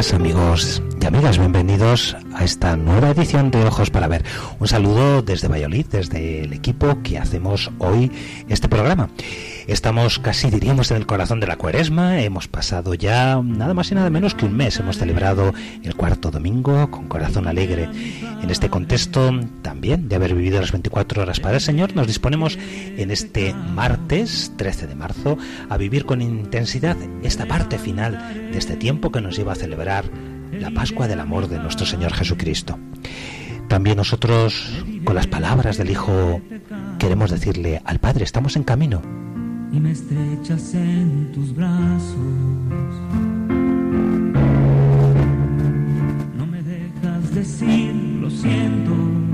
Amigos y amigas, bienvenidos a esta nueva edición de Ojos para Ver. Un saludo desde Valladolid, desde el equipo que hacemos hoy este programa. Estamos casi, diríamos, en el corazón de la cuaresma. Hemos pasado ya nada más y nada menos que un mes. Hemos celebrado el cuarto domingo con corazón alegre. En este contexto también de haber vivido las 24 horas para el Señor, nos disponemos en este martes 13 de marzo a vivir con intensidad esta parte final de este tiempo que nos lleva a celebrar la Pascua del amor de nuestro Señor Jesucristo. También nosotros, con las palabras del Hijo, queremos decirle al Padre, estamos en camino y me estrechas en tus brazos. No me dejas decir lo siento.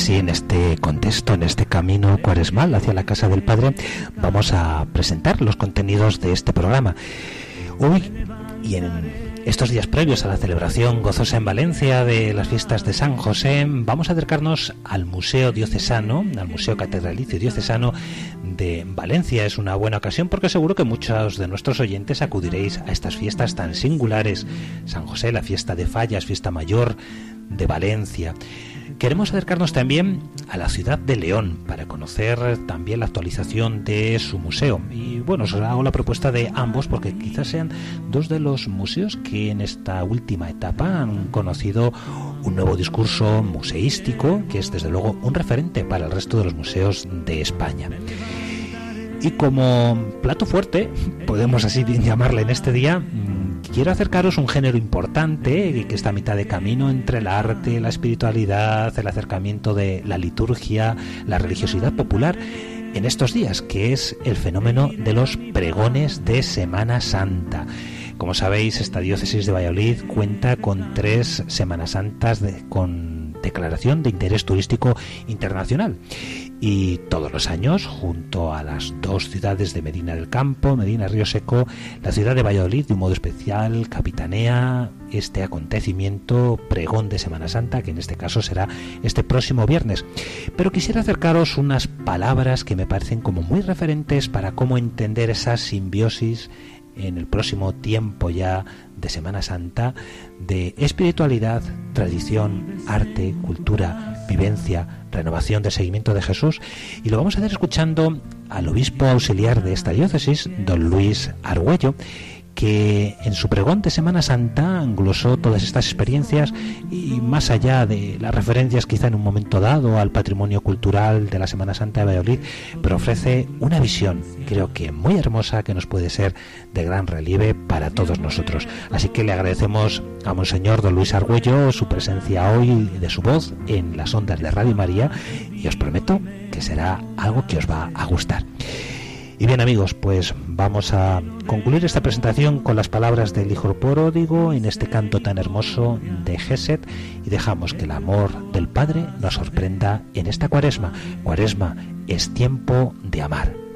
Así en este contexto, en este camino cuaresmal hacia la casa del Padre, vamos a presentar los contenidos de este programa. Hoy y en estos días previos a la celebración gozosa en Valencia de las fiestas de San José, vamos a acercarnos al Museo Diocesano, al Museo Catedralicio Diocesano de Valencia. Es una buena ocasión porque seguro que muchos de nuestros oyentes acudiréis a estas fiestas tan singulares. San José, la fiesta de Fallas, fiesta mayor de Valencia. Queremos acercarnos también a la ciudad de León para conocer también la actualización de su museo. Y bueno, os hago la propuesta de ambos porque quizás sean dos de los museos que en esta última etapa han conocido un nuevo discurso museístico que es desde luego un referente para el resto de los museos de España. Y como plato fuerte, podemos así llamarle en este día, quiero acercaros un género importante que está a mitad de camino entre el arte, la espiritualidad, el acercamiento de la liturgia, la religiosidad popular en estos días, que es el fenómeno de los pregones de Semana Santa. Como sabéis, esta diócesis de Valladolid cuenta con tres Semanas Santas de, con declaración de interés turístico internacional y todos los años, junto a las dos ciudades de Medina del Campo, Medina Río Seco, la ciudad de Valladolid de un modo especial capitanea este acontecimiento pregón de Semana Santa, que en este caso será este próximo viernes. Pero quisiera acercaros unas palabras que me parecen como muy referentes para cómo entender esa simbiosis en el próximo tiempo ya de Semana Santa de espiritualidad, tradición, arte, cultura, vivencia, renovación de seguimiento de Jesús. Y lo vamos a hacer escuchando al obispo auxiliar de esta diócesis, don Luis Argüello, que en su pregón de Semana Santa englosó todas estas experiencias y más allá de las referencias quizá en un momento dado al patrimonio cultural de la Semana Santa de Valladolid, pero ofrece una visión, creo que muy hermosa, que nos puede ser de gran relieve para todos nosotros. Así que le agradecemos a Monseñor Don Luis Argüello su presencia hoy de su voz en las ondas de Radio María y os prometo que será algo que os va a gustar. Y bien amigos, pues vamos a concluir esta presentación con las palabras del Hijo Pródigo en este canto tan hermoso de Geset y dejamos que el amor del Padre nos sorprenda en esta cuaresma. Cuaresma es tiempo de amar.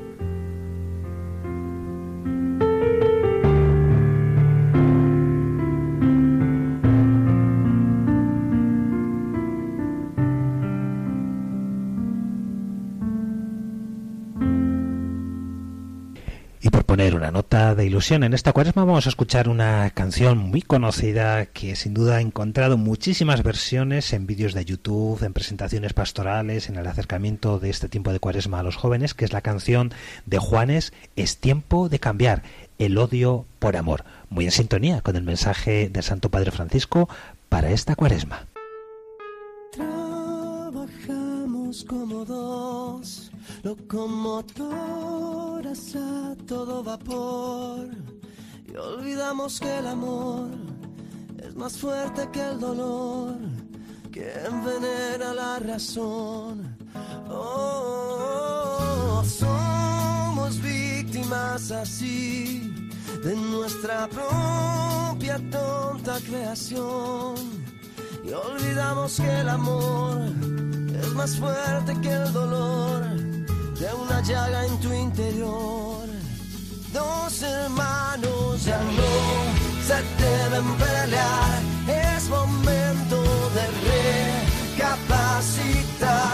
De ilusión. En esta cuaresma vamos a escuchar una canción muy conocida que sin duda ha encontrado muchísimas versiones en vídeos de YouTube, en presentaciones pastorales, en el acercamiento de este tiempo de cuaresma a los jóvenes, que es la canción de Juanes, Es tiempo de cambiar el odio por amor. Muy en sintonía con el mensaje del Santo Padre Francisco para esta cuaresma. Locomotoras a todo vapor y olvidamos que el amor es más fuerte que el dolor que envenena la razón. Oh, somos víctimas así de nuestra propia tonta creación y olvidamos que el amor es más fuerte que el dolor de una llaga en tu interior. Dos hermanos ya no se deben pelear, es momento de recapacitar,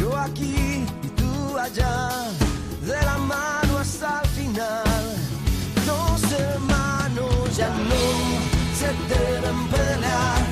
Yo aquí y tú allá, de la mano hasta el final. Dos hermanos ya no se deben pelear.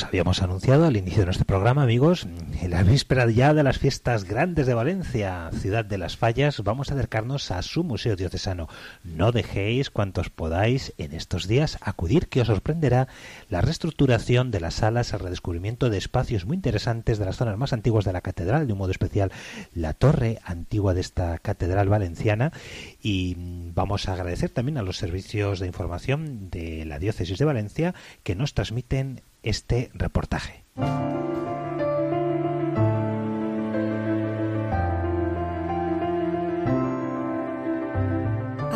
Os habíamos anunciado al inicio de nuestro programa, amigos, en la víspera ya de las fiestas grandes de Valencia, ciudad de las fallas, vamos a acercarnos a su museo diocesano. No dejéis cuantos podáis en estos días acudir, que os sorprenderá la reestructuración de las salas, el redescubrimiento de espacios muy interesantes de las zonas más antiguas de la catedral, de un modo especial la torre antigua de esta catedral valenciana. Y mm, vamos a agradecer también a los servicios de información de la diócesis de Valencia que nos transmiten este reportaje.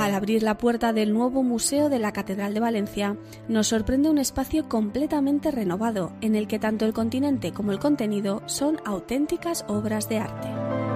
Al abrir la puerta del nuevo Museo de la Catedral de Valencia, nos sorprende un espacio completamente renovado, en el que tanto el continente como el contenido son auténticas obras de arte.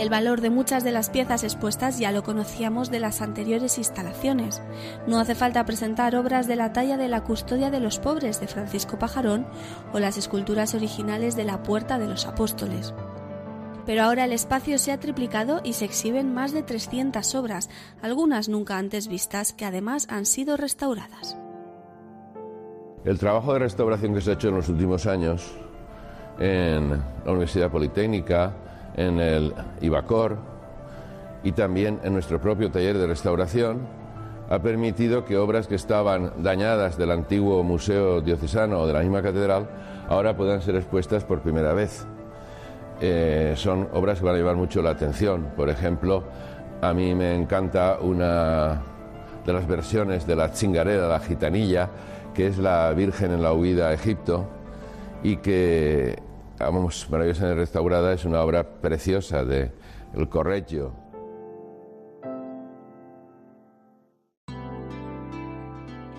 El valor de muchas de las piezas expuestas ya lo conocíamos de las anteriores instalaciones. No hace falta presentar obras de la talla de la Custodia de los Pobres de Francisco Pajarón o las esculturas originales de la Puerta de los Apóstoles. Pero ahora el espacio se ha triplicado y se exhiben más de 300 obras, algunas nunca antes vistas, que además han sido restauradas. El trabajo de restauración que se ha hecho en los últimos años en la Universidad Politécnica, en el IBACOR y también en nuestro propio taller de restauración ha permitido que obras que estaban dañadas del antiguo museo diocesano o de la misma catedral ahora puedan ser expuestas por primera vez. Eh, son obras que van a llevar mucho la atención. Por ejemplo, a mí me encanta una de las versiones de la chingareda, la gitanilla, que es la Virgen en la huida a Egipto y que, vamos, maravillosamente restaurada, es una obra preciosa de El Correggio.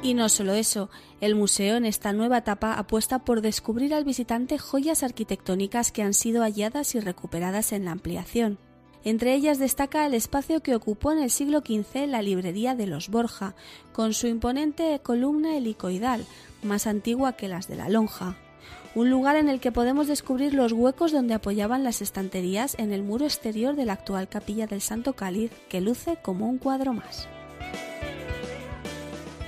Y no solo eso, el museo en esta nueva etapa apuesta por descubrir al visitante joyas arquitectónicas que han sido halladas y recuperadas en la ampliación. Entre ellas destaca el espacio que ocupó en el siglo XV la librería de los Borja, con su imponente columna helicoidal, más antigua que las de la lonja. Un lugar en el que podemos descubrir los huecos donde apoyaban las estanterías en el muro exterior de la actual capilla del Santo Cáliz, que luce como un cuadro más.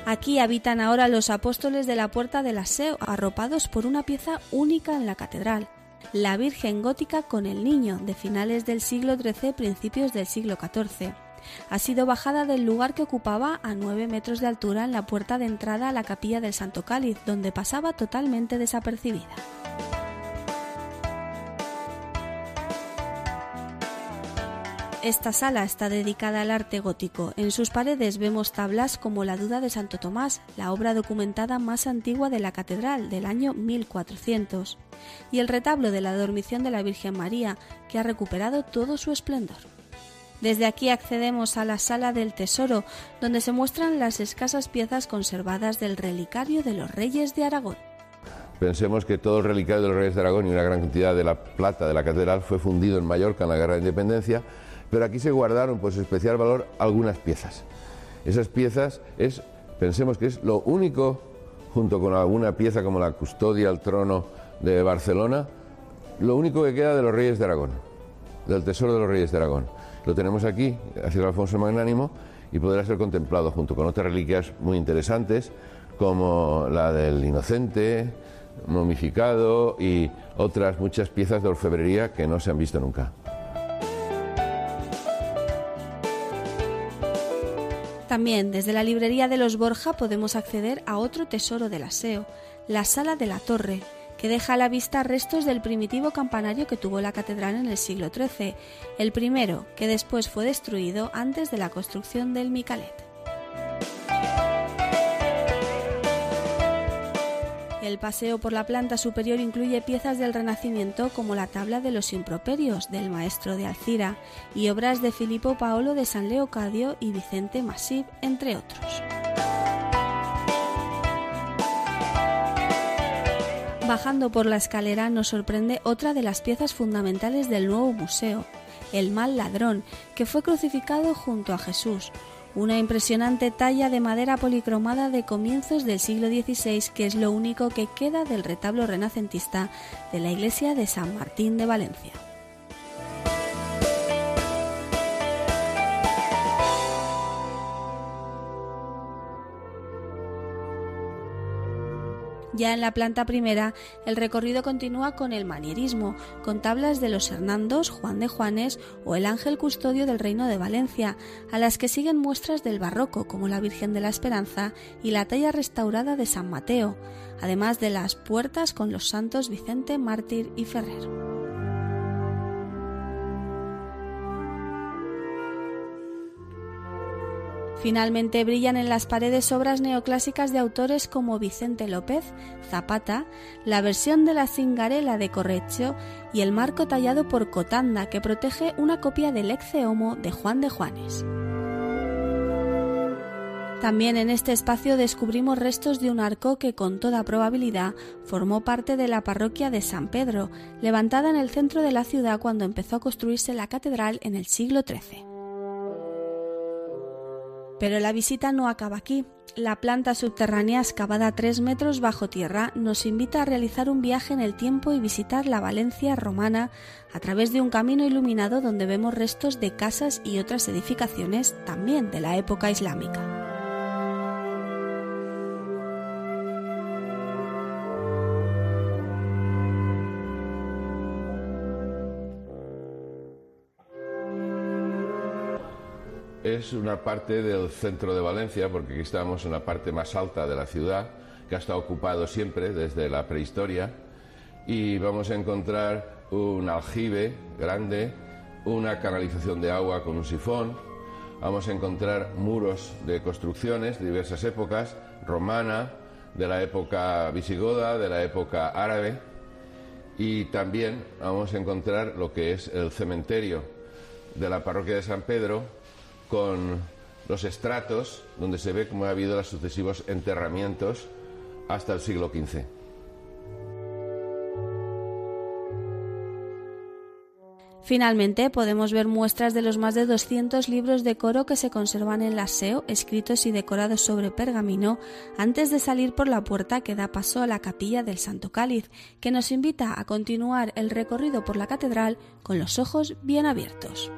Aquí habitan ahora los apóstoles de la Puerta del Aseo, arropados por una pieza única en la catedral, la Virgen Gótica con el Niño, de finales del siglo XIII, principios del siglo XIV. Ha sido bajada del lugar que ocupaba a 9 metros de altura en la puerta de entrada a la capilla del Santo Cáliz, donde pasaba totalmente desapercibida. Esta sala está dedicada al arte gótico. En sus paredes vemos tablas como la Duda de Santo Tomás, la obra documentada más antigua de la catedral del año 1400, y el retablo de la Dormición de la Virgen María, que ha recuperado todo su esplendor. Desde aquí accedemos a la Sala del Tesoro, donde se muestran las escasas piezas conservadas del relicario de los Reyes de Aragón. Pensemos que todo el relicario de los Reyes de Aragón y una gran cantidad de la plata de la catedral fue fundido en Mallorca en la Guerra de Independencia, pero aquí se guardaron por su especial valor algunas piezas. Esas piezas es, pensemos que es lo único, junto con alguna pieza como la custodia al trono de Barcelona, lo único que queda de los Reyes de Aragón, del tesoro de los Reyes de Aragón. Lo tenemos aquí, hacia el Alfonso Magnánimo, y podrá ser contemplado junto con otras reliquias muy interesantes, como la del Inocente, momificado y otras muchas piezas de orfebrería que no se han visto nunca. También desde la librería de los Borja podemos acceder a otro tesoro del aseo, la Sala de la Torre, que deja a la vista restos del primitivo campanario que tuvo la catedral en el siglo XIII, el primero que después fue destruido antes de la construcción del Micalet. El paseo por la planta superior incluye piezas del Renacimiento como la tabla de los improperios del maestro de Alcira y obras de Filippo Paolo de San Leocadio y Vicente Masip, entre otros. Bajando por la escalera nos sorprende otra de las piezas fundamentales del nuevo museo, el mal ladrón, que fue crucificado junto a Jesús, una impresionante talla de madera policromada de comienzos del siglo XVI que es lo único que queda del retablo renacentista de la iglesia de San Martín de Valencia. Ya en la planta primera, el recorrido continúa con el manierismo, con tablas de los Hernandos, Juan de Juanes o el Ángel Custodio del Reino de Valencia, a las que siguen muestras del barroco como la Virgen de la Esperanza y la talla restaurada de San Mateo, además de las puertas con los santos Vicente, Mártir y Ferrer. Finalmente brillan en las paredes obras neoclásicas de autores como Vicente López, Zapata, la versión de la Cingarela de Correggio y el marco tallado por Cotanda que protege una copia del Exe Homo de Juan de Juanes. También en este espacio descubrimos restos de un arco que con toda probabilidad formó parte de la parroquia de San Pedro, levantada en el centro de la ciudad cuando empezó a construirse la catedral en el siglo XIII. Pero la visita no acaba aquí. La planta subterránea excavada a 3 metros bajo tierra nos invita a realizar un viaje en el tiempo y visitar la Valencia romana a través de un camino iluminado donde vemos restos de casas y otras edificaciones también de la época islámica. Es una parte del centro de Valencia, porque aquí estamos en la parte más alta de la ciudad, que ha estado ocupado siempre desde la prehistoria, y vamos a encontrar un aljibe grande, una canalización de agua con un sifón, vamos a encontrar muros de construcciones de diversas épocas, romana, de la época visigoda, de la época árabe, y también vamos a encontrar lo que es el cementerio de la parroquia de San Pedro, con los estratos donde se ve cómo ha habido los sucesivos enterramientos hasta el siglo XV. Finalmente, podemos ver muestras de los más de 200 libros de coro que se conservan en la SEO, escritos y decorados sobre pergamino, antes de salir por la puerta que da paso a la capilla del Santo Cáliz, que nos invita a continuar el recorrido por la catedral con los ojos bien abiertos.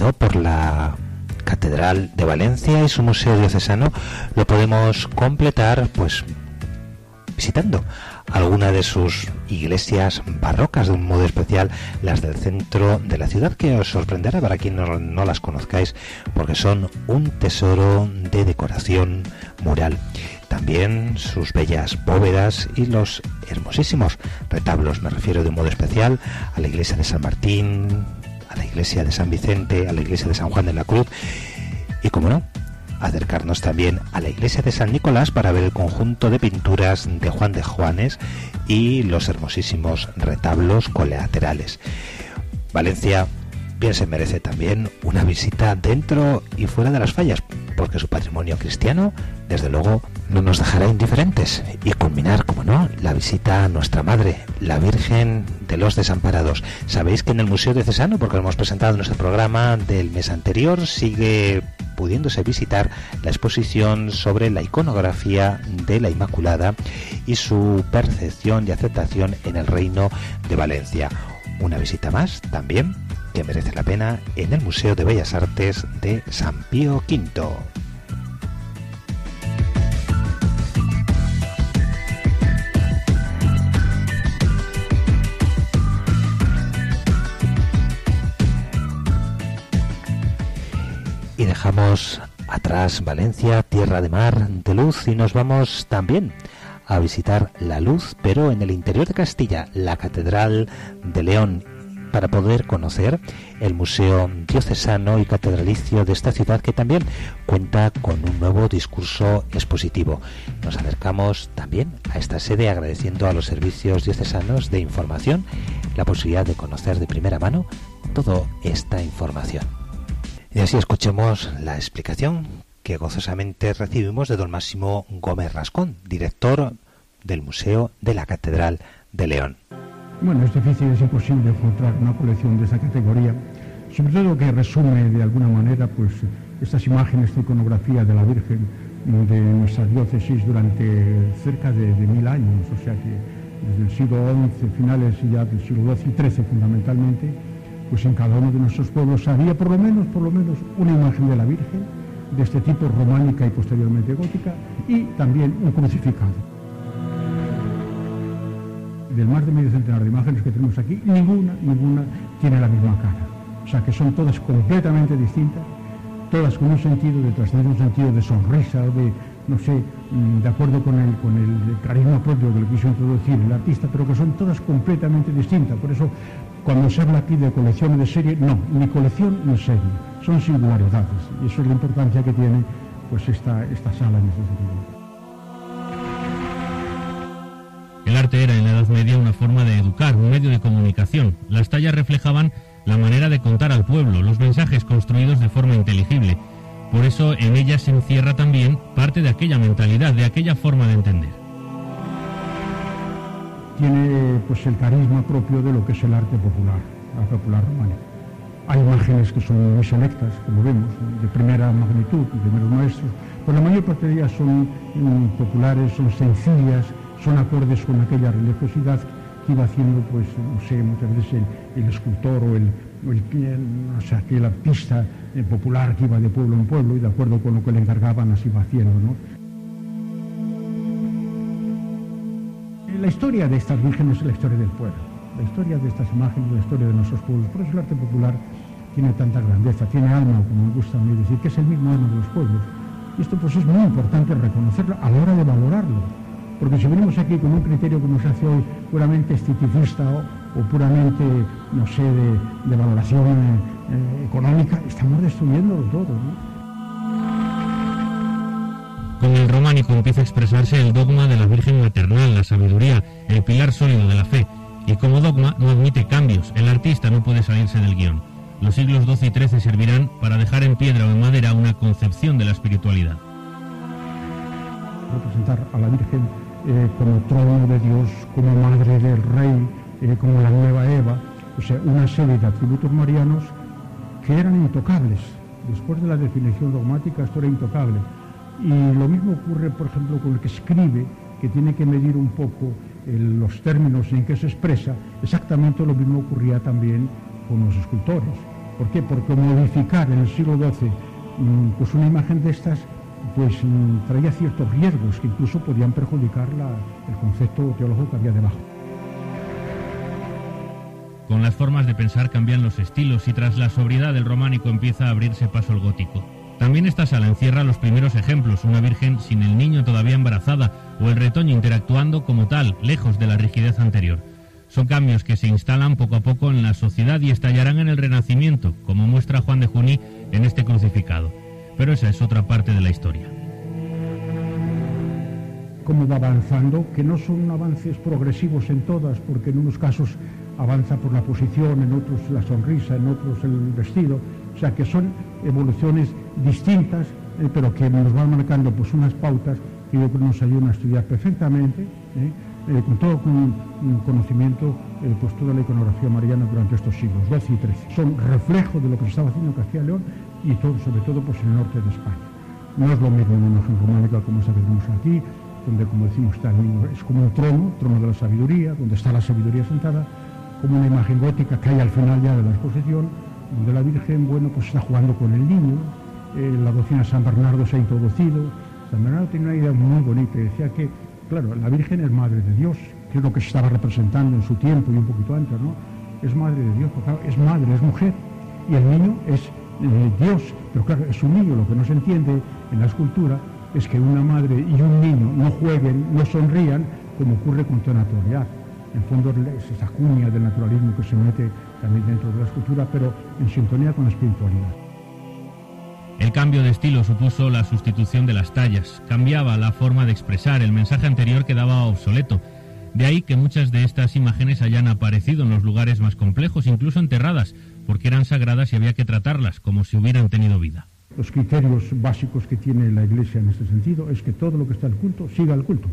Por la Catedral de Valencia y su Museo Diocesano lo podemos completar pues visitando alguna de sus iglesias barrocas de un modo especial las del centro de la ciudad que os sorprenderá para quien no, no las conozcáis porque son un tesoro de decoración mural. También sus bellas bóvedas y los hermosísimos retablos me refiero de un modo especial a la iglesia de San Martín a la iglesia de San Vicente a la iglesia de San Juan de la Cruz y como no acercarnos también a la iglesia de San Nicolás para ver el conjunto de pinturas de Juan de Juanes y los hermosísimos retablos colaterales. Valencia bien se merece también una visita dentro y fuera de las fallas, porque su patrimonio cristiano, desde luego, no nos dejará indiferentes. Y culminar, como no, la visita a nuestra Madre, la Virgen de los Desamparados. Sabéis que en el Museo Diocesano, porque lo hemos presentado en nuestro programa del mes anterior, sigue pudiéndose visitar la exposición sobre la iconografía de la Inmaculada y su percepción y aceptación en el Reino de Valencia. Una visita más también que merece la pena en el Museo de Bellas Artes de San Pío V. Y dejamos atrás Valencia, tierra de mar, de luz, y nos vamos también a visitar la luz, pero en el interior de Castilla, la Catedral de León, para poder conocer el Museo Diocesano y Catedralicio de esta ciudad que también cuenta con un nuevo discurso expositivo. Nos acercamos también a esta sede agradeciendo a los servicios diocesanos de información la posibilidad de conocer de primera mano toda esta información. Y así escuchemos la explicación que gozosamente recibimos de don Máximo Gómez Rascón, director del Museo de la Catedral de León. Bueno, es difícil, es imposible encontrar una colección de esa categoría, sobre todo que resume de alguna manera pues estas imágenes de iconografía de la Virgen de nuestra diócesis durante cerca de, mil años, o sea que desde el siglo XI, finales ya del siglo XII y XIII fundamentalmente, pues en cada uno de nuestros pueblos había por lo menos, por lo menos una imagen de la Virgen de este tipo románica y posteriormente gótica y también un crucificado del más de medio centenar de imágenes que tenemos aquí, ninguna, ninguna tiene la misma cara. O sea que son todas completamente distintas, todas con un sentido de trascender un sentido de sonrisa, de, no sé, mm, de acuerdo con el, con el carisma propio que le quiso introducir el artista, pero que son todas completamente distintas. Por eso, cuando se habla aquí de colección de serie, no, ni colección ni serie, son singularidades. Y eso es la importancia que tiene pues esta, esta sala en ese sentido. El arte era en la Edad Media una forma de educar, un medio de comunicación. Las tallas reflejaban la manera de contar al pueblo, los mensajes construidos de forma inteligible. Por eso en ellas se encierra también parte de aquella mentalidad, de aquella forma de entender. Tiene pues el carisma propio de lo que es el arte popular, la popular románica. Hay imágenes que son muy selectas, como vemos, de primera magnitud, de primeros maestros, pero la mayor parte de ellas son mm, populares, son sencillas, son acordes con aquella religiosidad que iba haciendo, pues, no sé, muchas veces el, escultor o el, el, o sea, aquel artista eh, popular que iba de pueblo en pueblo y de acuerdo con lo que le encargaban así iba haciendo, ¿no? La historia de estas vírgenes es la historia del pueblo, la historia de estas imágenes, la historia de nuestros pueblos. Por eso el arte popular tiene tanta grandeza, tiene alma, como me gusta a mí decir, que es el mismo alma de los pueblos. Y esto pues es muy importante reconocerlo a la hora de valorarlo. Porque si venimos aquí con un criterio que nos hace hoy puramente esteticista o, o puramente, no sé, de, de valoración eh, económica, estamos destruyéndolo todo. ¿no? Con el románico empieza a expresarse el dogma de la Virgen maternal, la sabiduría, el pilar sólido de la fe. Y como dogma no admite cambios, el artista no puede salirse del guion. Los siglos XII y XIII servirán para dejar en piedra o en madera una concepción de la espiritualidad. representar a la Virgen eh, como trono de Dios, como madre del rey, eh, como la nueva Eva, o sea, una serie de atributos marianos que eran intocables. Después de la definición dogmática esto era intocable. Y lo mismo ocurre, por ejemplo, con el que escribe, que tiene que medir un poco el- los términos en que se expresa. Exactamente lo mismo ocurría también con los escultores. ¿Por qué? Porque modificar en el siglo XII mm, pues una imagen de estas pues mm, traía ciertos riesgos que incluso podían perjudicar la- el concepto teológico que había debajo. Con las formas de pensar cambian los estilos y tras la sobriedad del románico empieza a abrirse paso el gótico. También esta sala encierra los primeros ejemplos, una virgen sin el niño todavía embarazada o el retoño interactuando como tal, lejos de la rigidez anterior. Son cambios que se instalan poco a poco en la sociedad y estallarán en el Renacimiento, como muestra Juan de Juní en este crucificado. Pero esa es otra parte de la historia. cómo va avanzando, que no son avances progresivos en todas, porque en unos casos avanza por la posición, en otros la sonrisa, en otros el vestido, o sea que son evoluciones distintas, eh, pero que nos van marcando pues unas pautas que yo creo nos ayudan a estudiar perfectamente, ¿eh? Eh, con todo con, conocimiento, pues toda la iconografía mariana durante estos siglos, XII y XIII. Son reflejo de lo que se estaba haciendo en Castilla y León y todo, sobre todo pues en el norte de España. No es lo mismo una imagen románica como esa que vemos aquí, donde, como decimos, está el niño, es como un trono, trono de la sabiduría, donde está la sabiduría sentada, como una imagen gótica que hay al final ya de la exposición, donde la Virgen, bueno, pues está jugando con el niño, eh, la doctrina San Bernardo se ha introducido. San Bernardo tiene una idea muy bonita, decía que, claro, la Virgen es madre de Dios, que es lo que se estaba representando en su tiempo y un poquito antes, ¿no? Es madre de Dios, porque es madre, es mujer, y el niño es eh, Dios, pero claro, es un niño, lo que no se entiende en la escultura es que una madre y un niño no jueguen, no sonrían, como ocurre con toda naturalidad. En fondo es esa cuña del naturalismo que se mete también dentro de la escultura, pero en sintonía con la espiritualidad. El cambio de estilo supuso la sustitución de las tallas, cambiaba la forma de expresar, el mensaje anterior quedaba obsoleto. De ahí que muchas de estas imágenes hayan aparecido en los lugares más complejos, incluso enterradas, porque eran sagradas y había que tratarlas como si hubieran tenido vida. Los criterios básicos que tiene la Iglesia en este sentido es que todo lo que está al culto siga el culto.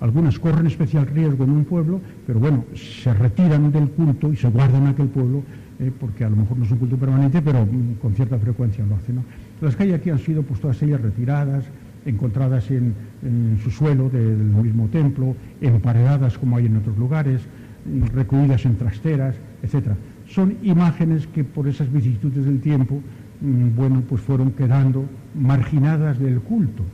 Algunas corren especial riesgo en un pueblo, pero bueno, se retiran del culto y se guardan aquel pueblo, eh, porque a lo mejor no es un culto permanente, pero mm, con cierta frecuencia lo hacen. Las que hay aquí han sido pues todas ellas retiradas, encontradas en, en su suelo del mismo templo, emparedadas como hay en otros lugares, recluidas en trasteras, etcétera. Son imágenes que por esas vicisitudes del tiempo, mm, bueno, pues fueron quedando marginadas del culto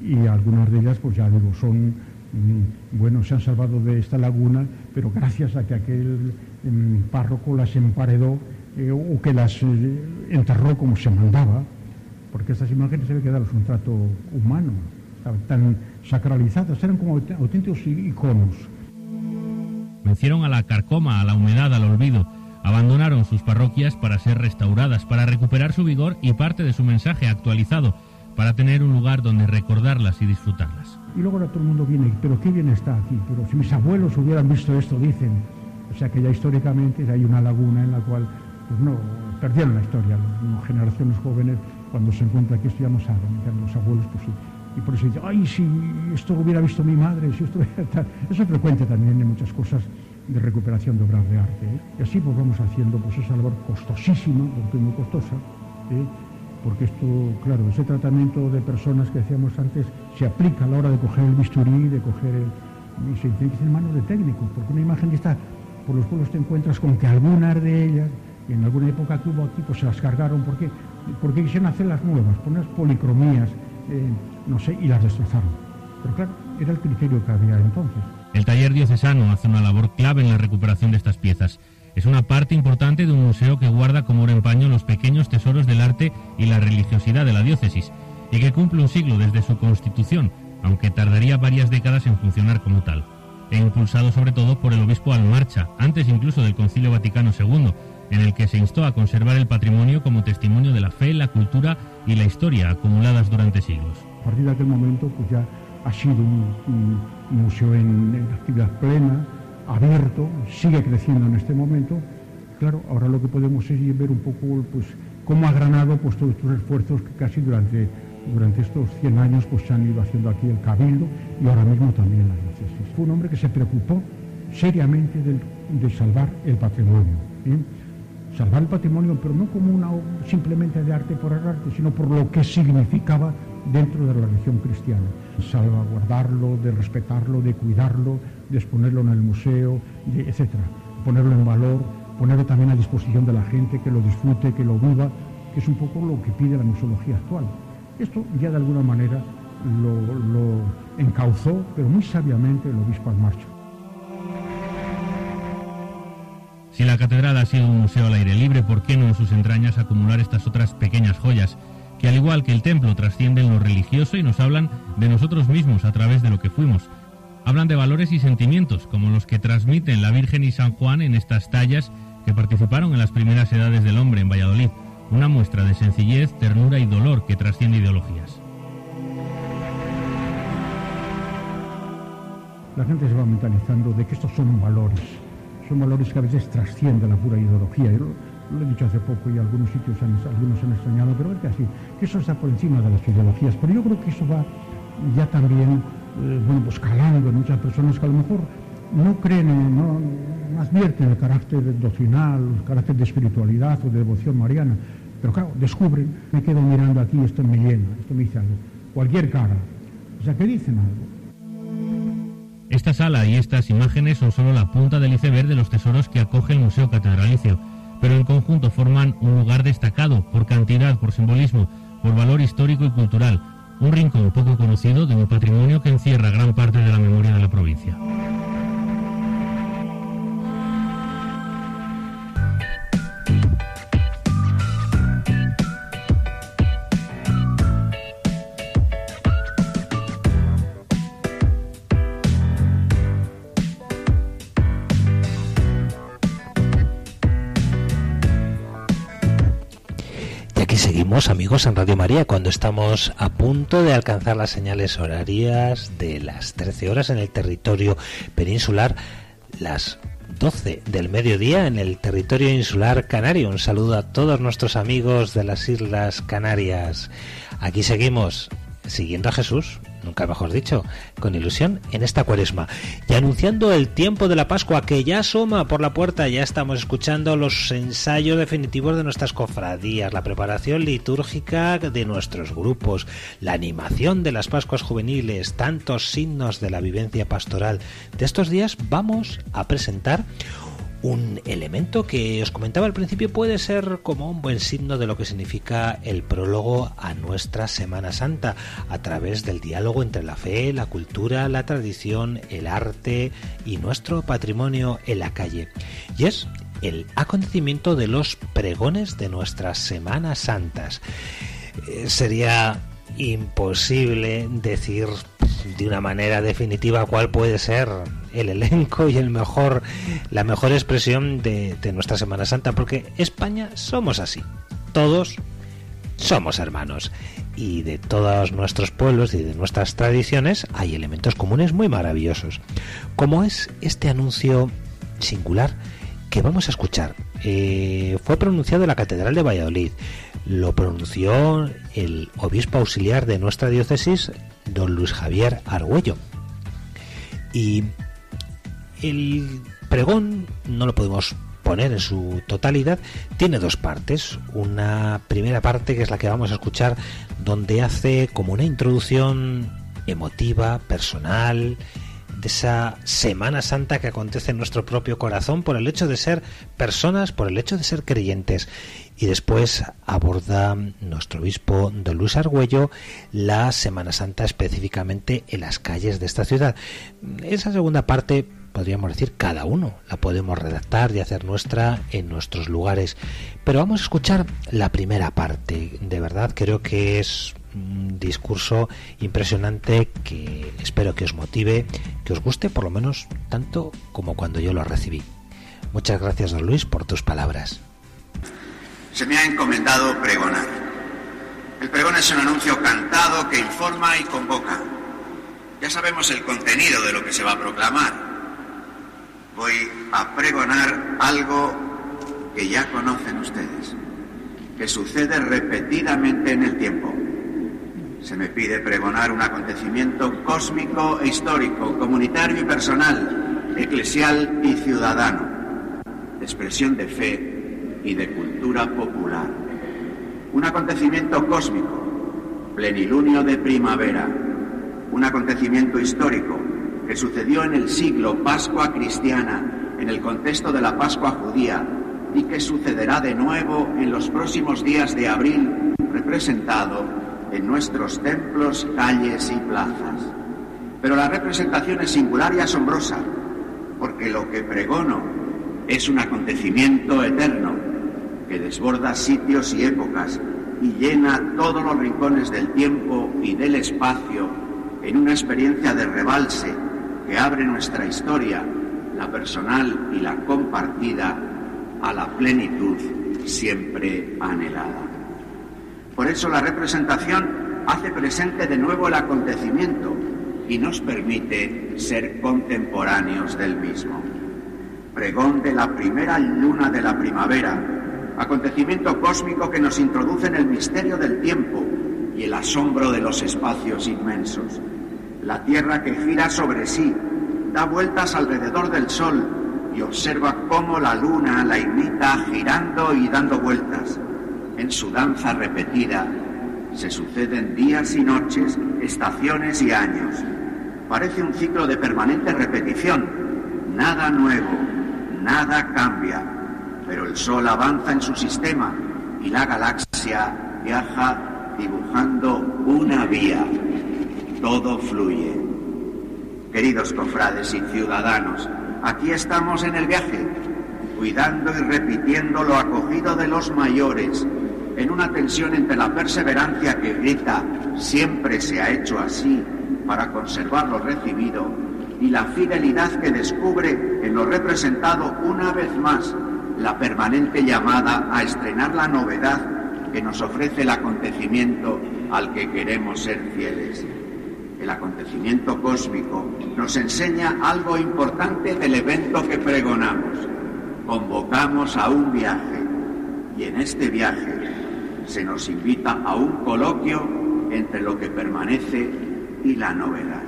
y algunas de ellas, pues ya digo, son, mm, bueno, se han salvado de esta laguna, pero gracias a que aquel mm, párroco las emparedó eh, o que las eh, enterró como se mandaba, porque estas imágenes debe quedarles un trato humano, tan sacralizadas, eran como aut- auténticos iconos. Vencieron a la carcoma, a la humedad, al olvido. Abandonaron sus parroquias para ser restauradas, para recuperar su vigor y parte de su mensaje actualizado, para tener un lugar donde recordarlas y disfrutarlas. Y luego ahora todo el mundo viene, pero qué bien está aquí, pero si mis abuelos hubieran visto esto, dicen. O sea que ya históricamente hay una laguna en la cual, pues no, perdieron la historia, las generaciones jóvenes, cuando se encuentran que esto ya no saben, en cambio los abuelos, pues sí. Y por eso dicen, ay, si esto hubiera visto mi madre, si esto hubiera tal". Eso es frecuente también en muchas cosas de recuperación de obras de arte. ¿eh? Y así pues vamos haciendo pues esa labor costosísima, porque muy costosa, ¿eh? porque esto, claro, ese tratamiento de personas que decíamos antes se aplica a la hora de coger el bisturí, de coger el... y se tiene que manos de técnicos, porque una imagen que está por los pueblos te encuentras con que algunas de ellas, en alguna época que hubo aquí, pues se las cargaron, porque, porque quisieron hacer las nuevas, poner policromías, eh, no sé, y las destrozaron. Pero claro, era el criterio que había entonces. El taller diocesano hace una labor clave en la recuperación de estas piezas. Es una parte importante de un museo que guarda como oro en paño los pequeños tesoros del arte y la religiosidad de la diócesis, y que cumple un siglo desde su constitución, aunque tardaría varias décadas en funcionar como tal. E impulsado sobre todo por el obispo Almarcha, antes incluso del Concilio Vaticano II, en el que se instó a conservar el patrimonio como testimonio de la fe, la cultura y la historia acumuladas durante siglos. A partir de aquel momento, pues ya ha sido un, museo en, en actividad plena, abierto, sigue creciendo en este momento. Claro, ahora lo que podemos es ver un poco pues, cómo ha granado pues, todos estos esfuerzos que casi durante, durante estos 100 años pues, se han ido haciendo aquí el Cabildo y ahora mismo también la diócesis. Fue un hombre que se preocupó seriamente del- de, salvar el patrimonio. ¿eh? salvar el patrimonio, pero no como una simplemente de arte por arte, sino por lo que significaba dentro de la religión cristiana. Salvaguardarlo, de respetarlo, de cuidarlo, de exponerlo en el museo, etcétera. Ponerlo en valor, ponerlo también a disposición de la gente, que lo disfrute, que lo viva, que es un poco lo que pide la museología actual. Esto ya de alguna manera lo, encauzó, pero muy sabiamente, el obispo Almarcha. Si la catedral ha sido un museo al aire libre, ¿por qué no en sus entrañas acumular estas otras pequeñas joyas que al igual que el templo trascienden lo religioso y nos hablan de nosotros mismos a través de lo que fuimos? Hablan de valores y sentimientos como los que transmiten la Virgen y San Juan en estas tallas que participaron en las primeras edades del hombre en Valladolid, una muestra de sencillez, ternura y dolor que trasciende ideologías. La gente se va mentalizando de que estos son valores, son valores que a veces trascienden la pura ideología. Lo he dicho hace poco y algunos sitios han, algunos han extrañado, pero es que así, que eso está por encima de las ideologías. Pero yo creo que eso va ya también, eh, bueno, pues calando en muchas personas que a lo mejor no creen, en- no, no advierten el carácter doctrinal, el carácter de espiritualidad o de devoción mariana. Pero claro, descubren, me quedo mirando aquí, esto me llena, esto me dice algo. Cualquier cara. O sea, que dicen algo. Esta sala y estas imágenes son solo la punta del iceberg de los tesoros que acoge el Museo Catedralicio, pero en conjunto forman un lugar destacado por cantidad, por simbolismo, por valor histórico y cultural, un rincón poco conocido de un patrimonio que encierra gran parte de la memoria de la provincia. Amigos, en Radio María, cuando estamos a punto de alcanzar las señales horarias de las 13 horas en el territorio peninsular, las 12 del mediodía en el territorio insular canario. Un saludo a todos nuestros amigos de las Islas Canarias. Aquí seguimos siguiendo a Jesús, nunca mejor dicho, con ilusión en esta cuaresma. Y anunciando el tiempo de la Pascua que ya asoma por la puerta, ya estamos escuchando los ensayos definitivos de nuestras cofradías, la preparación litúrgica de nuestros grupos, la animación de las Pascuas juveniles, tantos signos de la vivencia pastoral. De estos días vamos a presentar un elemento que os comentaba al principio puede ser como un buen signo de lo que significa el prólogo a nuestra Semana Santa a través del diálogo entre la fe, la cultura, la tradición, el arte y nuestro patrimonio en la calle. Y es el acontecimiento de los pregones de nuestras Semanas Santas. Eh, sería imposible decir de una manera definitiva cuál puede ser el elenco y el mejor la mejor expresión de, nuestra Semana Santa porque España somos así. Todos somos hermanos. Y de todos nuestros pueblos y de nuestras tradiciones hay elementos comunes muy maravillosos como es este anuncio singular que vamos a escuchar. Eh, fue pronunciado en la Catedral de Valladolid. Lo pronunció el obispo auxiliar de nuestra diócesis, don Luis Javier Argüello. Y el pregón no lo podemos poner en su totalidad, tiene dos partes. Una primera parte que es la que vamos a escuchar, donde hace como una introducción emotiva, personal, de esa Semana Santa que acontece en nuestro propio corazón por el hecho de ser personas, por el hecho de ser creyentes. Y después aborda nuestro obispo don Luis Argüello la Semana Santa específicamente en las calles de esta ciudad. Esa segunda parte podríamos decir cada uno la podemos redactar y hacer nuestra en nuestros lugares. Pero vamos a escuchar la primera parte. De verdad creo que es un discurso impresionante que espero que os motive, que os guste por lo menos tanto como cuando yo lo recibí. Muchas gracias, don Luis, por tus palabras. Se me ha encomendado pregonar. El pregón es un anuncio cantado que informa y convoca. Ya sabemos el contenido de lo que se va a proclamar. Voy a pregonar algo que ya conocen ustedes, que sucede repetidamente en el tiempo. Se me pide pregonar un acontecimiento cósmico e histórico, comunitario y personal, eclesial y ciudadano, expresión de fe y de cultura popular. Un acontecimiento cósmico, plenilunio de primavera, un acontecimiento histórico que sucedió en el siglo Pascua cristiana, en el contexto de la Pascua judía, y que sucederá de nuevo en los próximos días de abril, representado en nuestros templos, calles y plazas. Pero la representación es singular y asombrosa, porque lo que pregono es un acontecimiento eterno que desborda sitios y épocas y llena todos los rincones del tiempo y del espacio en una experiencia de rebalse que abre nuestra historia, la personal y la compartida, a la plenitud siempre anhelada. Por eso la representación hace presente de nuevo el acontecimiento y nos permite ser contemporáneos del mismo. Pregón de la primera luna de la primavera, acontecimiento cósmico que nos introduce en el misterio del tiempo y el asombro de los espacios inmensos. La Tierra que gira sobre sí, da vueltas alrededor del Sol y observa cómo la luna la imita girando y dando vueltas. En su danza repetida se suceden días y noches, estaciones y años. Parece un ciclo de permanente repetición. Nada nuevo, nada cambia, pero el Sol avanza en su sistema y la galaxia viaja dibujando una vía. Todo fluye. Queridos cofrades y ciudadanos, aquí estamos en el viaje, cuidando y repitiendo lo acogido de los mayores, en una tensión entre la perseverancia que grita siempre se ha hecho así para conservar lo recibido y la fidelidad que descubre en lo representado una vez más la permanente llamada a estrenar la novedad que nos ofrece el acontecimiento al que queremos ser fieles. El acontecimiento cósmico nos enseña algo importante del evento que pregonamos. Convocamos a un viaje y en este viaje se nos invita a un coloquio entre lo que permanece y la novedad.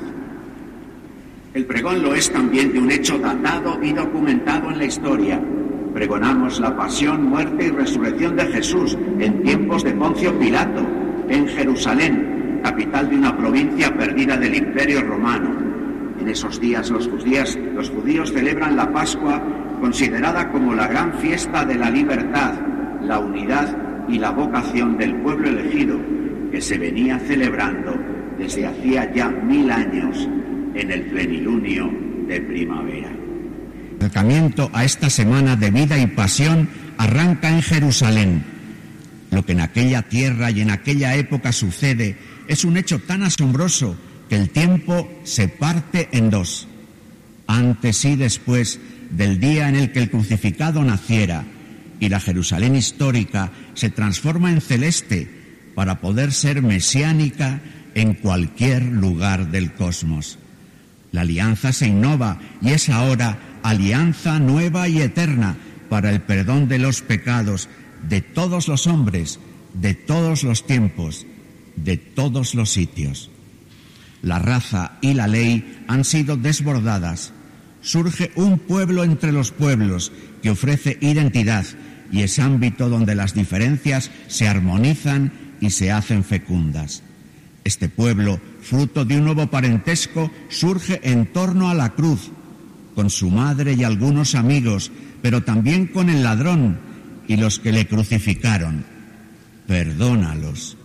El pregón lo es también de un hecho datado y documentado en la historia. Pregonamos la pasión, muerte y resurrección de Jesús en tiempos de Poncio Pilato, en Jerusalén, capital de una provincia perdida del Imperio Romano. En esos días los judíos, los judíos celebran la Pascua considerada como la gran fiesta de la libertad, la unidad y la vocación del pueblo elegido que se venía celebrando desde hacía ya mil años en el plenilunio de primavera. Acercamiento a esta semana de vida y pasión arranca en Jerusalén. Lo que en aquella tierra y en aquella época sucede es un hecho tan asombroso que el tiempo se parte en dos. Antes y después del día en el que el crucificado naciera y la Jerusalén histórica se transforma en celeste para poder ser mesiánica en cualquier lugar del cosmos. La alianza se innova y es ahora alianza nueva y eterna para el perdón de los pecados de todos los hombres, de todos los tiempos, de todos los sitios. La raza y la ley han sido desbordadas. Surge un pueblo entre los pueblos que ofrece identidad y es ámbito donde las diferencias se armonizan y se hacen fecundas. Este pueblo, fruto de un nuevo parentesco, surge en torno a la cruz, con su madre y algunos amigos, pero también con el ladrón y los que le crucificaron. Perdónalos.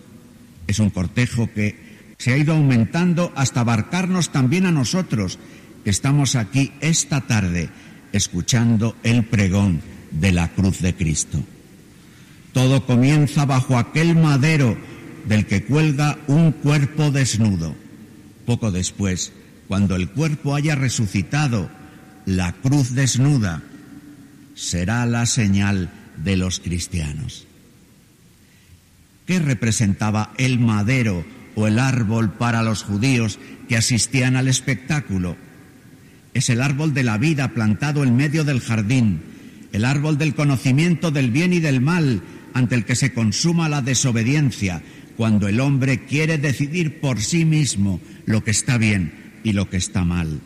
Es un cortejo que se ha ido aumentando hasta abarcarnos también a nosotros, que estamos aquí esta tarde escuchando el pregón de la cruz de Cristo. Todo comienza bajo aquel madero del que cuelga un cuerpo desnudo. Poco después, cuando el cuerpo haya resucitado, la cruz desnuda será la señal de los cristianos. ¿Qué representaba el madero o el árbol para los judíos que asistían al espectáculo? Es el árbol de la vida plantado en medio del jardín, el árbol del conocimiento del bien y del mal ante el que se consuma la desobediencia, cuando el hombre quiere decidir por sí mismo lo que está bien y lo que está mal.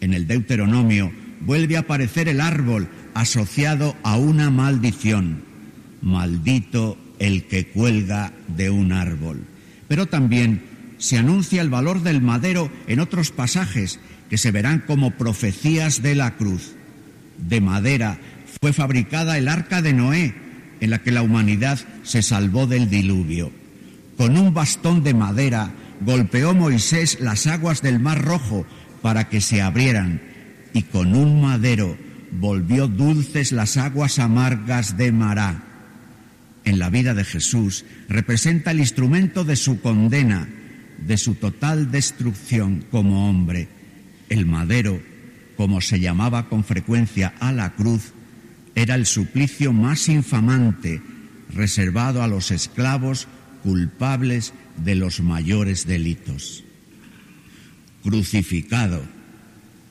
En el Deuteronomio vuelve a aparecer el árbol asociado a una maldición. Maldito el que cuelga de un árbol. Pero también se anuncia el valor del madero en otros pasajes que se verán como profecías de la cruz. De madera fue fabricada el arca de Noé, en la que la humanidad se salvó del diluvio. Con un bastón de madera golpeó Moisés las aguas del Mar Rojo para que se abrieran, y con un madero volvió dulces las aguas amargas de Mará. En la vida de Jesús representa el instrumento de su condena, de su total destrucción como hombre. El madero, como se llamaba con frecuencia a la cruz, era el suplicio más infamante reservado a los esclavos culpables de los mayores delitos. Crucificado.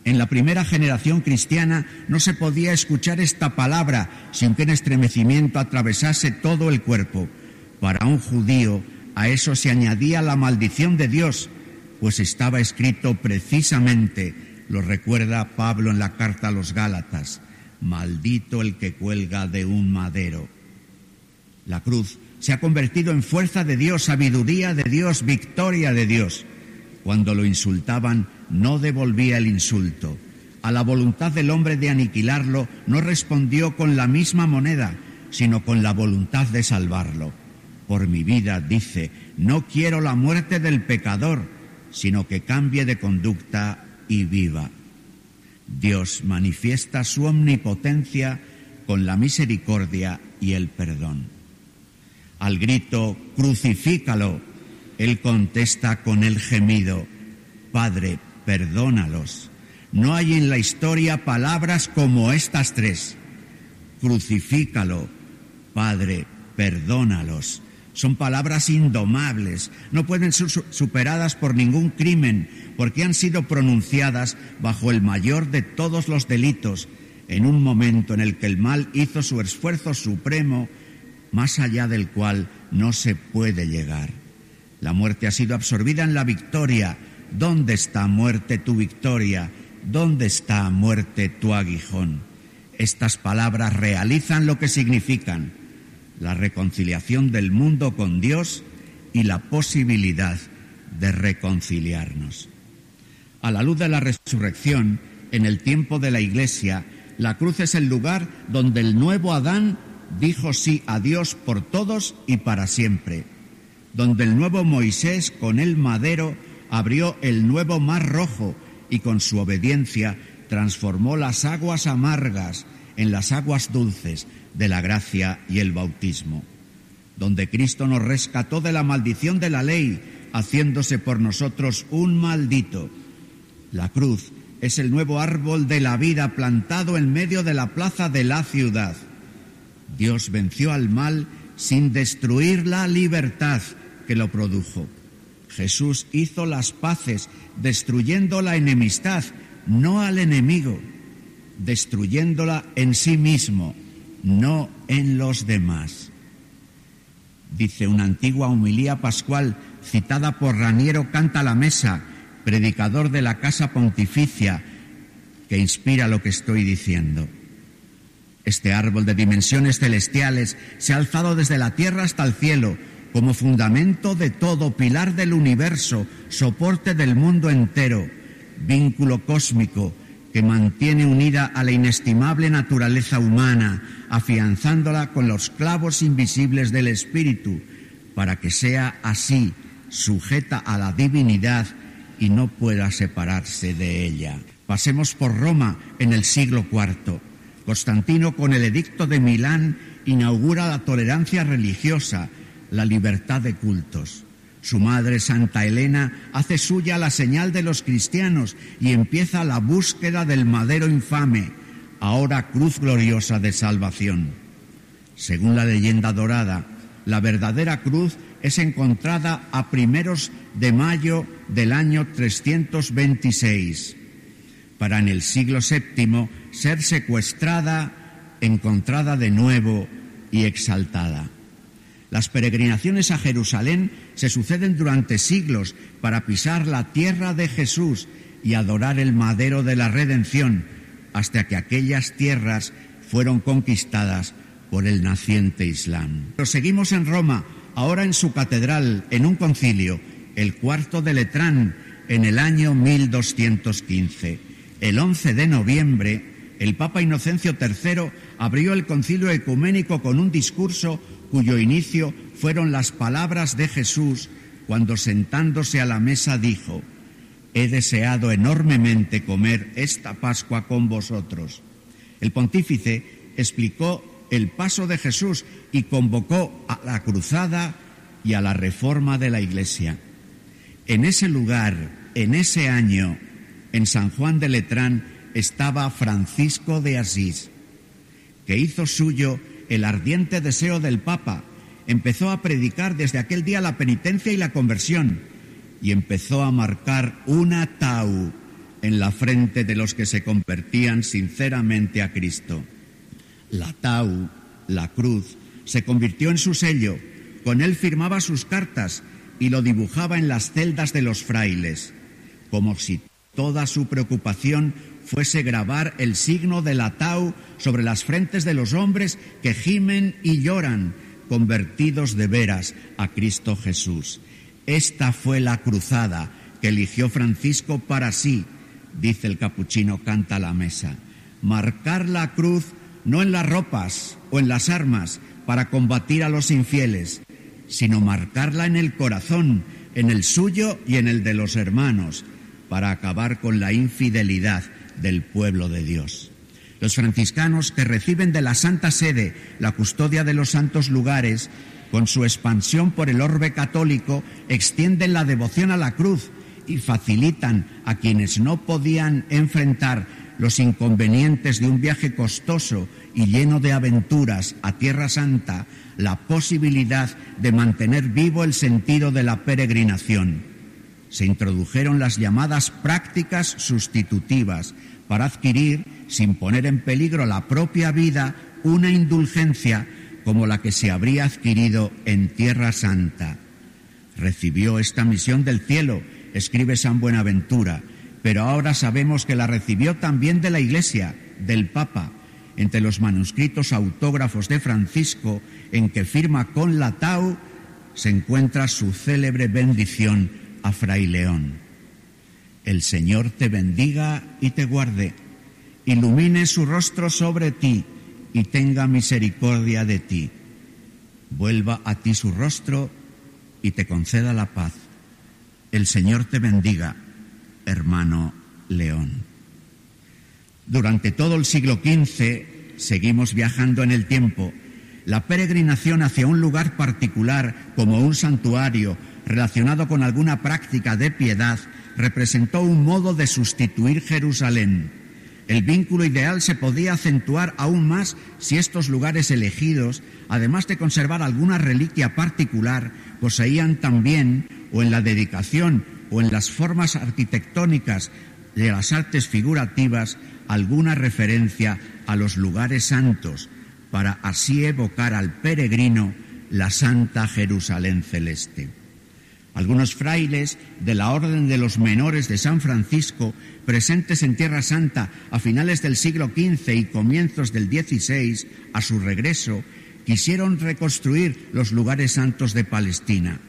En la primera generación cristiana no se podía escuchar esta palabra sin que un estremecimiento atravesase todo el cuerpo. Para un judío a eso se añadía la maldición de Dios, pues estaba escrito precisamente, lo recuerda Pablo en la carta a los Gálatas, maldito el que cuelga de un madero. La cruz se ha convertido en fuerza de Dios, sabiduría de Dios, victoria de Dios. Cuando lo insultaban, no devolvía el insulto. A la voluntad del hombre de aniquilarlo, no respondió con la misma moneda, sino con la voluntad de salvarlo. Por mi vida, dice, no quiero la muerte del pecador, sino que cambie de conducta y viva. Dios manifiesta su omnipotencia con la misericordia y el perdón. Al grito, crucifícalo, él contesta con el gemido, Padre, perdónalos. No hay en la historia palabras como estas tres. Crucifícalo, Padre, perdónalos. Son palabras indomables, no pueden ser superadas por ningún crimen, porque han sido pronunciadas bajo el mayor de todos los delitos, en un momento en el que el mal hizo su esfuerzo supremo, más allá del cual no se puede llegar. La muerte ha sido absorbida en la victoria. ¿Dónde está muerte tu victoria? ¿Dónde está muerte tu aguijón? Estas palabras realizan lo que significan la reconciliación del mundo con Dios y la posibilidad de reconciliarnos. A la luz de la resurrección, en el tiempo de la Iglesia, la cruz es el lugar donde el nuevo Adán dijo sí a Dios por todos y para siempre, donde el nuevo Moisés con el madero abrió el nuevo mar rojo y con su obediencia transformó las aguas amargas en las aguas dulces de la gracia y el bautismo, donde Cristo nos rescató de la maldición de la ley haciéndose por nosotros un maldito. La cruz es el nuevo árbol de la vida plantado en medio de la plaza de la ciudad. Dios venció al mal sin destruir la libertad que lo produjo. Jesús hizo las paces destruyendo la enemistad, no al enemigo, destruyéndola en sí mismo, no en los demás. Dice una antigua homilía pascual citada por Raniero Canta la Mesa, predicador de la Casa Pontificia, que inspira lo que estoy diciendo. Este árbol de dimensiones celestiales se ha alzado desde la tierra hasta el cielo, como fundamento de todo, pilar del universo, soporte del mundo entero, vínculo cósmico que mantiene unida a la inestimable naturaleza humana, afianzándola con los clavos invisibles del espíritu, para que sea así sujeta a la divinidad y no pueda separarse de ella. Pasemos por Roma en el siglo IV. Constantino, con el edicto de Milán, inaugura la tolerancia religiosa, la libertad de cultos. Su madre, Santa Elena, hace suya la señal de los cristianos y empieza la búsqueda del madero infame, ahora cruz gloriosa de salvación. Según la leyenda dorada, la verdadera cruz es encontrada a primeros de mayo del año 326, para en el siglo VII ser secuestrada, encontrada de nuevo y exaltada. Las peregrinaciones a Jerusalén se suceden durante siglos para pisar la tierra de Jesús y adorar el madero de la redención, hasta que aquellas tierras fueron conquistadas por el naciente Islam. Proseguimos en Roma, ahora en su catedral, en un concilio, el cuarto de Letrán, en el año 1215. El 11 de noviembre, el Papa Inocencio III abrió el concilio ecuménico con un discurso cuyo inicio fueron las palabras de Jesús cuando sentándose a la mesa dijo, He deseado enormemente comer esta Pascua con vosotros. El pontífice explicó el paso de Jesús y convocó a la cruzada y a la reforma de la Iglesia. En ese lugar, en ese año, en San Juan de Letrán, estaba Francisco de Asís, que hizo suyo el ardiente deseo del Papa, empezó a predicar desde aquel día la penitencia y la conversión, y empezó a marcar una tau en la frente de los que se convertían sinceramente a Cristo. La tau, la cruz, se convirtió en su sello, con él firmaba sus cartas y lo dibujaba en las celdas de los frailes, como si toda su preocupación fuese grabar el signo de la tau sobre las frentes de los hombres que gimen y lloran, convertidos de veras a Cristo Jesús. Esta fue la cruzada que eligió Francisco para sí, dice el capuchino canta a la mesa. Marcar la cruz no en las ropas o en las armas para combatir a los infieles, sino marcarla en el corazón, en el suyo y en el de los hermanos, para acabar con la infidelidad del pueblo de Dios. Los franciscanos que reciben de la Santa Sede la custodia de los santos lugares, con su expansión por el orbe católico, extienden la devoción a la cruz y facilitan a quienes no podían enfrentar los inconvenientes de un viaje costoso y lleno de aventuras a Tierra Santa la posibilidad de mantener vivo el sentido de la peregrinación. Se introdujeron las llamadas prácticas sustitutivas para adquirir, sin poner en peligro la propia vida, una indulgencia como la que se habría adquirido en Tierra Santa. Recibió esta misión del cielo, escribe San Buenaventura, pero ahora sabemos que la recibió también de la Iglesia, del Papa, entre los manuscritos autógrafos de Francisco, en que firma con la Tau, se encuentra su célebre bendición a Fray León. El Señor te bendiga y te guarde, ilumine su rostro sobre ti y tenga misericordia de ti. Vuelva a ti su rostro y te conceda la paz. El Señor te bendiga, hermano León. Durante todo el siglo XV seguimos viajando en el tiempo. La peregrinación hacia un lugar particular, como un santuario, relacionado con alguna práctica de piedad, representó un modo de sustituir Jerusalén. El vínculo ideal se podía acentuar aún más si estos lugares elegidos, además de conservar alguna reliquia particular, poseían también, o en la dedicación o en las formas arquitectónicas de las artes figurativas, alguna referencia a los lugares santos, para así evocar al peregrino la Santa Jerusalén celeste. Algunos frailes de la Orden de los Menores de San Francisco, presentes en Tierra Santa a finales del siglo XV y comienzos del XVI, a su regreso, quisieron reconstruir los lugares santos de Palestina.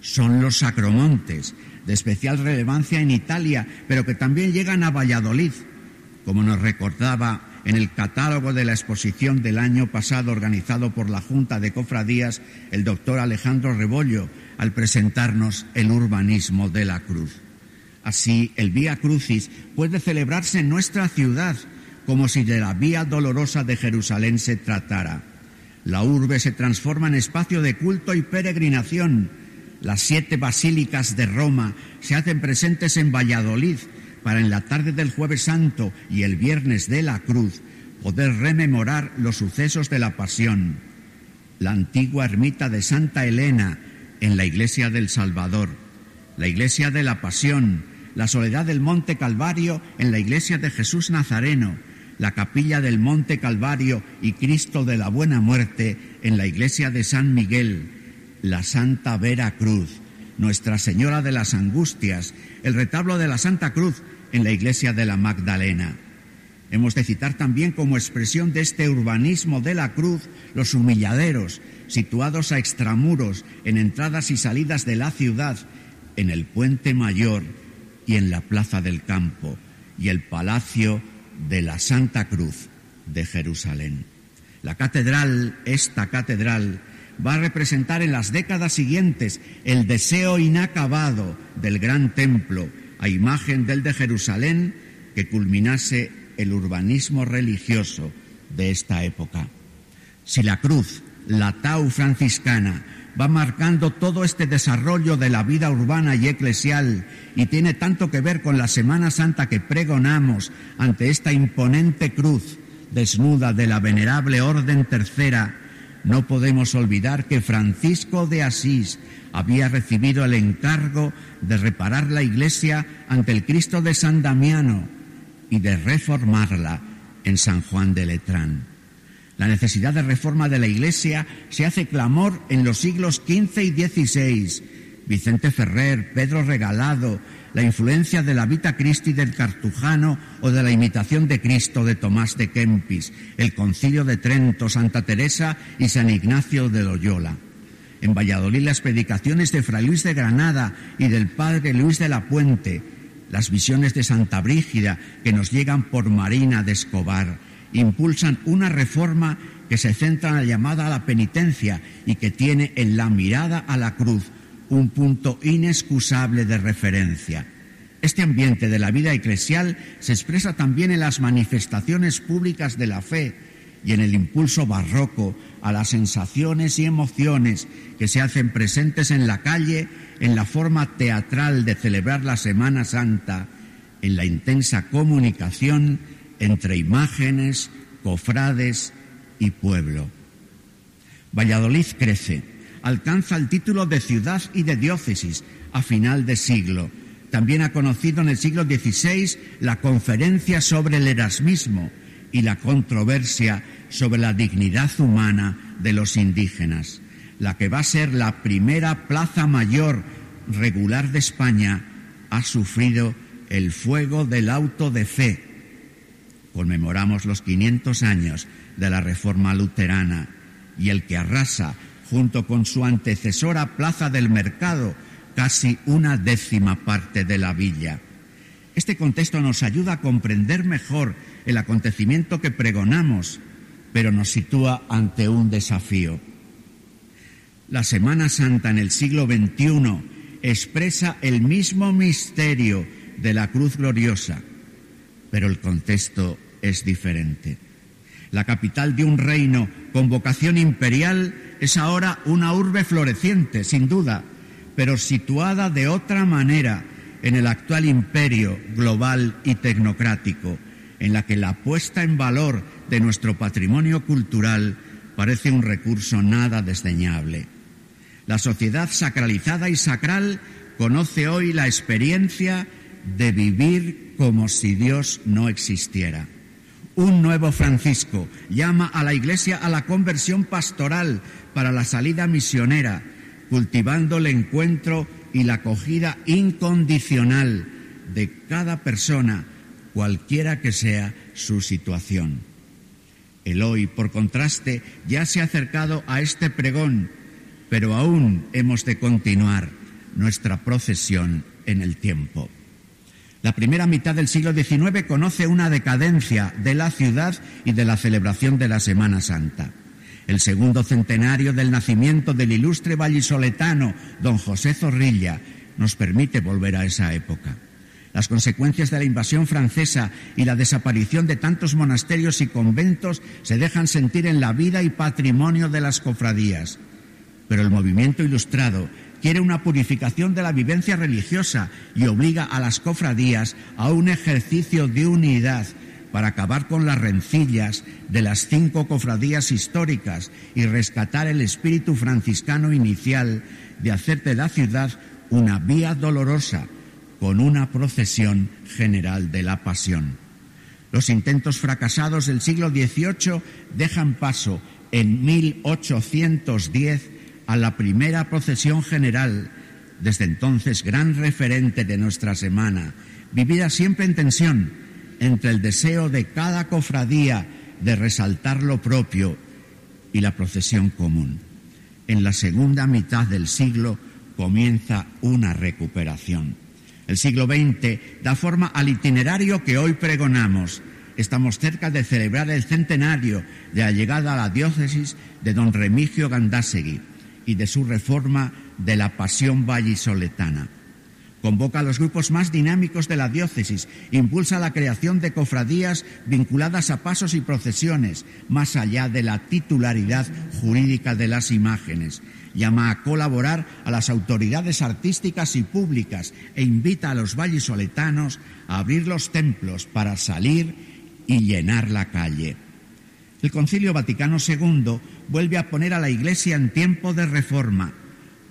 Son los sacromontes, de especial relevancia en Italia, pero que también llegan a Valladolid, como nos recordaba en el catálogo de la exposición del año pasado organizado por la Junta de Cofradías el doctor Alejandro Rebollo al presentarnos el urbanismo de la cruz. Así, el Vía Crucis puede celebrarse en nuestra ciudad como si de la Vía Dolorosa de Jerusalén se tratara. La urbe se transforma en espacio de culto y peregrinación. Las siete basílicas de Roma se hacen presentes en Valladolid para en la tarde del jueves santo y el viernes de la cruz poder rememorar los sucesos de la pasión. La antigua ermita de Santa Elena en la iglesia del Salvador, la iglesia de la Pasión, la soledad del Monte Calvario en la iglesia de Jesús Nazareno, la capilla del Monte Calvario y Cristo de la Buena Muerte en la iglesia de San Miguel, la Santa Vera Cruz, Nuestra Señora de las Angustias, el retablo de la Santa Cruz en la iglesia de la Magdalena. Hemos de citar también como expresión de este urbanismo de la cruz los humilladeros, situados a extramuros en entradas y salidas de la ciudad, en el puente mayor y en la plaza del campo, y el palacio de la Santa Cruz de Jerusalén. La catedral, esta catedral, va a representar en las décadas siguientes el deseo inacabado del gran templo, a imagen del de Jerusalén, que culminase el urbanismo religioso de esta época. Si la cruz, la tau franciscana, va marcando todo este desarrollo de la vida urbana y eclesial y tiene tanto que ver con la Semana Santa que pregonamos ante esta imponente cruz desnuda de la venerable Orden Tercera, no podemos olvidar que Francisco de Asís había recibido el encargo de reparar la iglesia ante el Cristo de San Damiano y de reformarla en San Juan de Letrán. La necesidad de reforma de la Iglesia se hace clamor en los siglos XV y XVI. Vicente Ferrer, Pedro Regalado, la influencia de la Vita Christi del Cartujano o de la imitación de Cristo de Tomás de Kempis, el Concilio de Trento, Santa Teresa y San Ignacio de Loyola. En Valladolid las predicaciones de Fray Luis de Granada y del Padre Luis de la Puente, las visiones de Santa Brígida que nos llegan por Marina de Escobar, impulsan una reforma que se centra en la llamada a la penitencia y que tiene en la mirada a la cruz un punto inexcusable de referencia. Este ambiente de la vida eclesial se expresa también en las manifestaciones públicas de la fe y en el impulso barroco a las sensaciones y emociones que se hacen presentes en la calle, en la forma teatral de celebrar la Semana Santa, en la intensa comunicación entre imágenes, cofrades y pueblo. Valladolid crece, alcanza el título de ciudad y de diócesis a final de siglo. También ha conocido en el siglo XVI la conferencia sobre el erasmismo y la controversia sobre la dignidad humana de los indígenas. La que va a ser la primera plaza mayor regular de España ha sufrido el fuego del auto de fe. Conmemoramos los 500 años de la Reforma Luterana y el que arrasa, junto con su antecesora Plaza del Mercado, casi una décima parte de la villa. Este contexto nos ayuda a comprender mejor el acontecimiento que pregonamos, pero nos sitúa ante un desafío. La Semana Santa en el siglo XXI expresa el mismo misterio de la cruz gloriosa, pero el contexto es diferente. La capital de un reino con vocación imperial, es ahora una urbe floreciente, sin duda, pero situada de otra manera en el actual imperio global y tecnocrático, en la que la puesta en valor de nuestro patrimonio cultural parece un recurso nada desdeñable. La sociedad sacralizada y sacral conoce hoy la experiencia de vivir como si Dios no existiera. Un nuevo Francisco llama a la Iglesia a la conversión pastoral para la salida misionera, cultivando el encuentro y la acogida incondicional de cada persona, cualquiera que sea su situación. El hoy, por contraste, ya se ha acercado a este pregón, pero aún hemos de continuar nuestra procesión en el tiempo. La primera mitad del siglo XIX conoce una decadencia de la ciudad y de la celebración de la Semana Santa. El segundo centenario del nacimiento del ilustre vallisoletano don José Zorrilla nos permite volver a esa época. Las consecuencias de la invasión francesa y la desaparición de tantos monasterios y conventos se dejan sentir en la vida y patrimonio de las cofradías. Pero el movimiento ilustrado quiere una purificación de la vivencia religiosa y obliga a las cofradías a un ejercicio de unidad para acabar con las rencillas de las cinco cofradías históricas y rescatar el espíritu franciscano inicial de hacer de la ciudad una vía dolorosa con una procesión general de la pasión. Los intentos fracasados del siglo XVIII dejan paso en 1810 a la primera procesión general, desde entonces gran referente de nuestra semana, vivida siempre en tensión entre el deseo de cada cofradía de resaltar lo propio y la procesión común. En la segunda mitad del siglo comienza una recuperación. El siglo XX da forma al itinerario que hoy pregonamos. Estamos cerca de celebrar el centenario de la llegada a la diócesis de don Remigio Gandásegui y de su reforma de la pasión vallisoletana. Convoca a los grupos más dinámicos de la diócesis, impulsa la creación de cofradías vinculadas a pasos y procesiones, más allá de la titularidad jurídica de las imágenes. Llama a colaborar a las autoridades artísticas y públicas e invita a los vallisoletanos a abrir los templos para salir y llenar la calle. El Concilio Vaticano II vuelve a poner a la Iglesia en tiempo de reforma.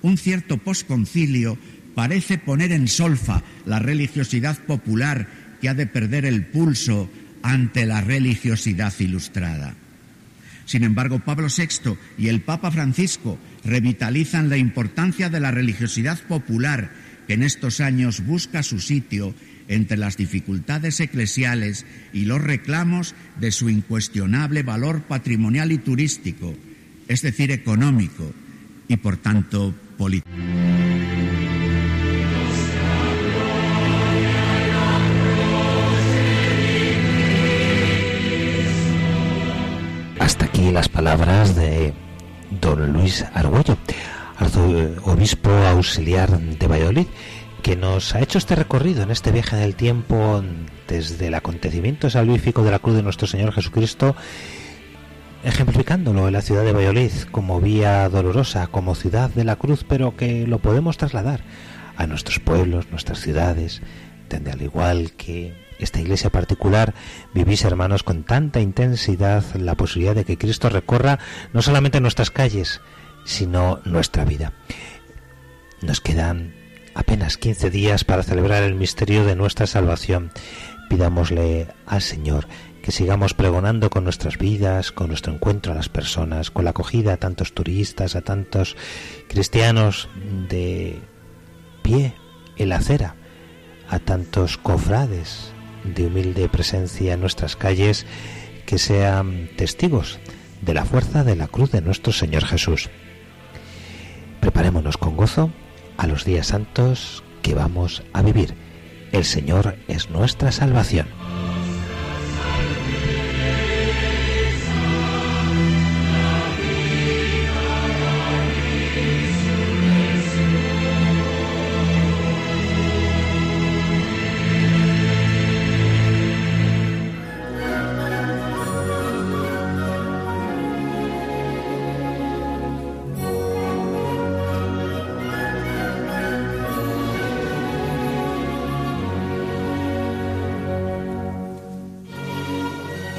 Un cierto posconcilio parece poner en solfa la religiosidad popular que ha de perder el pulso ante la religiosidad ilustrada. Sin embargo, Pablo VI y el Papa Francisco revitalizan la importancia de la religiosidad popular que en estos años busca su sitio entre las dificultades eclesiales y los reclamos de su incuestionable valor patrimonial y turístico, es decir, económico y por tanto político. Las palabras de don Luis Argüello, obispo auxiliar de Valladolid, que nos ha hecho este recorrido en este viaje en el tiempo desde el acontecimiento salvífico de la cruz de nuestro Señor Jesucristo, ejemplificándolo en la ciudad de Valladolid como vía dolorosa, como ciudad de la cruz, pero que lo podemos trasladar a nuestros pueblos, nuestras ciudades, donde al igual que esta iglesia particular vivís, hermanos, con tanta intensidad la posibilidad de que Cristo recorra no solamente nuestras calles, sino nuestra vida. Nos quedan apenas 15 días para celebrar el misterio de nuestra salvación. Pidámosle al Señor que sigamos pregonando con nuestras vidas, con nuestro encuentro a las personas, con la acogida a tantos turistas, a tantos cristianos de pie en la acera, a tantos cofrades de humilde presencia en nuestras calles que sean testigos de la fuerza de la cruz de nuestro Señor Jesús. Preparémonos con gozo a los días santos que vamos a vivir. El Señor es nuestra salvación.